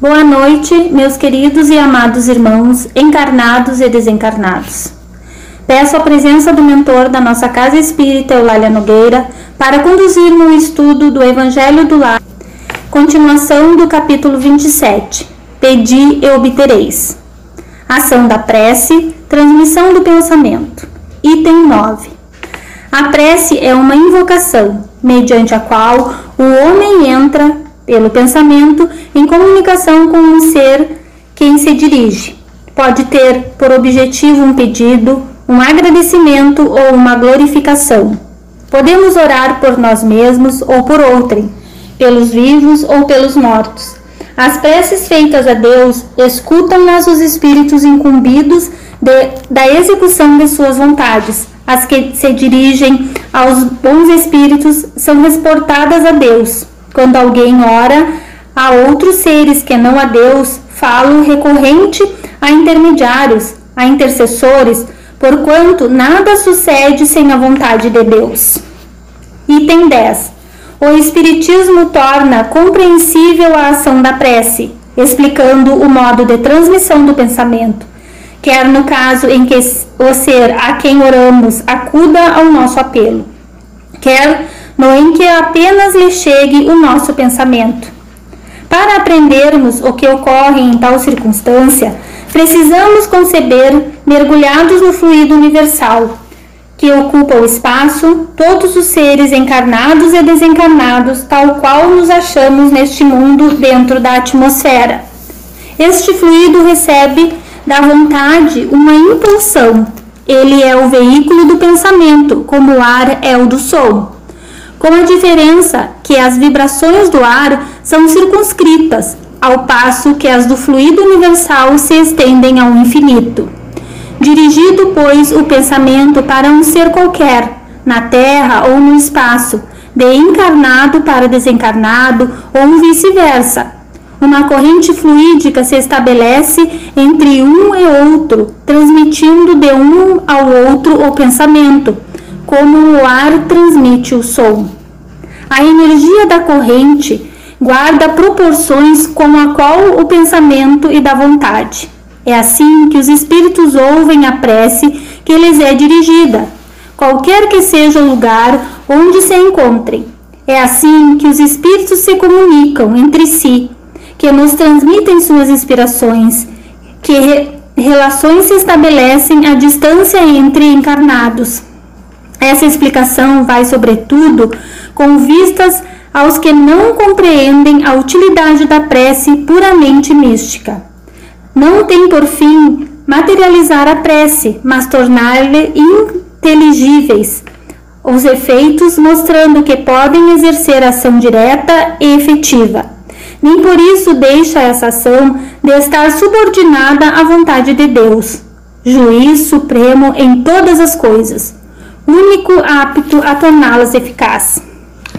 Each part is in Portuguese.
Boa noite, meus queridos e amados irmãos, encarnados e desencarnados. Peço a presença do mentor da nossa Casa Espírita Eulália Nogueira para conduzir-me o estudo do Evangelho do Lar, continuação do capítulo 27. Pedi e obtereis. Ação da prece, transmissão do pensamento. Item 9. A prece é uma invocação, mediante a qual o homem entra, pelo pensamento, em comunicação com um ser quem se dirige. Pode ter por objetivo um pedido, um agradecimento ou uma glorificação. Podemos orar por nós mesmos ou por outrem, pelos vivos ou pelos mortos. As preces feitas a Deus escutam-nas os espíritos incumbidos de, da execução de suas vontades as que se dirigem aos bons espíritos são reportadas a Deus. Quando alguém ora a outros seres que não a Deus, falo recorrente a intermediários, a intercessores, porquanto nada sucede sem a vontade de Deus. Item 10. O Espiritismo torna compreensível a ação da prece, explicando o modo de transmissão do pensamento quer no caso em que o ser a quem oramos acuda ao nosso apelo, quer no em que apenas lhe chegue o nosso pensamento. Para aprendermos o que ocorre em tal circunstância, precisamos conceber, mergulhados no fluido universal, que ocupa o espaço, todos os seres encarnados e desencarnados, tal qual nos achamos neste mundo dentro da atmosfera. Este fluido recebe da vontade uma impulsão. Ele é o veículo do pensamento, como o ar é o do som. Com a diferença que as vibrações do ar são circunscritas, ao passo que as do fluido universal se estendem ao infinito. Dirigido, pois, o pensamento para um ser qualquer, na terra ou no espaço, de encarnado para desencarnado ou vice-versa, uma corrente fluídica se estabelece entre um e outro, transmitindo de um ao outro o pensamento, como o ar transmite o som. A energia da corrente guarda proporções com a qual o pensamento e da vontade. É assim que os espíritos ouvem a prece que lhes é dirigida, qualquer que seja o lugar onde se encontrem. É assim que os espíritos se comunicam entre si que nos transmitem suas inspirações, que re relações se estabelecem à distância entre encarnados. Essa explicação vai, sobretudo, com vistas aos que não compreendem a utilidade da prece puramente mística. Não tem por fim materializar a prece, mas tornar-lhe inteligíveis os efeitos, mostrando que podem exercer ação direta e efetiva nem por isso deixa essa ação de estar subordinada à vontade de Deus, juiz supremo em todas as coisas, único apto a torná-las eficazes.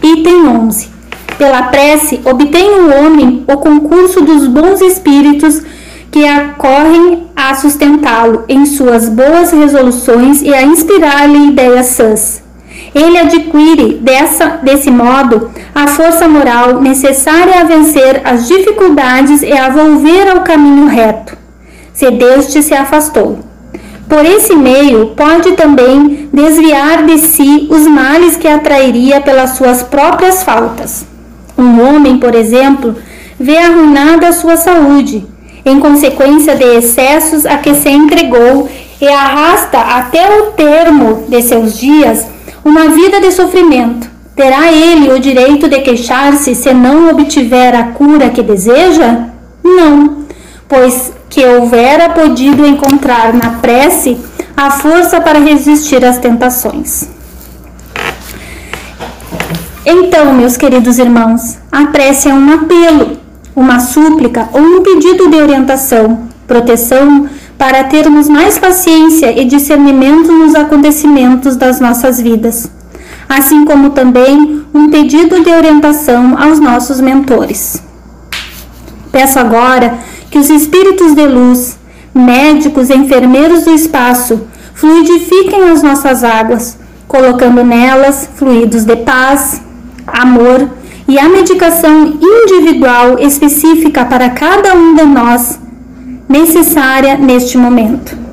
Item 11. Pela prece, obtém o homem o concurso dos bons espíritos que acorrem a sustentá-lo em suas boas resoluções e a inspirar-lhe ideias sãs ele adquire dessa, desse modo a força moral necessária a vencer as dificuldades e a volver ao caminho reto, se deste se afastou. Por esse meio, pode também desviar de si os males que atrairia pelas suas próprias faltas. Um homem, por exemplo, vê arruinada a sua saúde, em consequência de excessos a que se entregou e arrasta até o termo de seus dias uma vida de sofrimento. Terá ele o direito de queixar-se se não obtiver a cura que deseja? Não, pois que houvera podido encontrar na prece a força para resistir às tentações. Então, meus queridos irmãos, a prece é um apelo, uma súplica ou um pedido de orientação, proteção para termos mais paciência e discernimento nos acontecimentos das nossas vidas, assim como também um pedido de orientação aos nossos mentores. Peço agora que os espíritos de luz, médicos e enfermeiros do espaço fluidifiquem as nossas águas, colocando nelas fluidos de paz, amor e a medicação individual específica para cada um de nós necessária neste momento.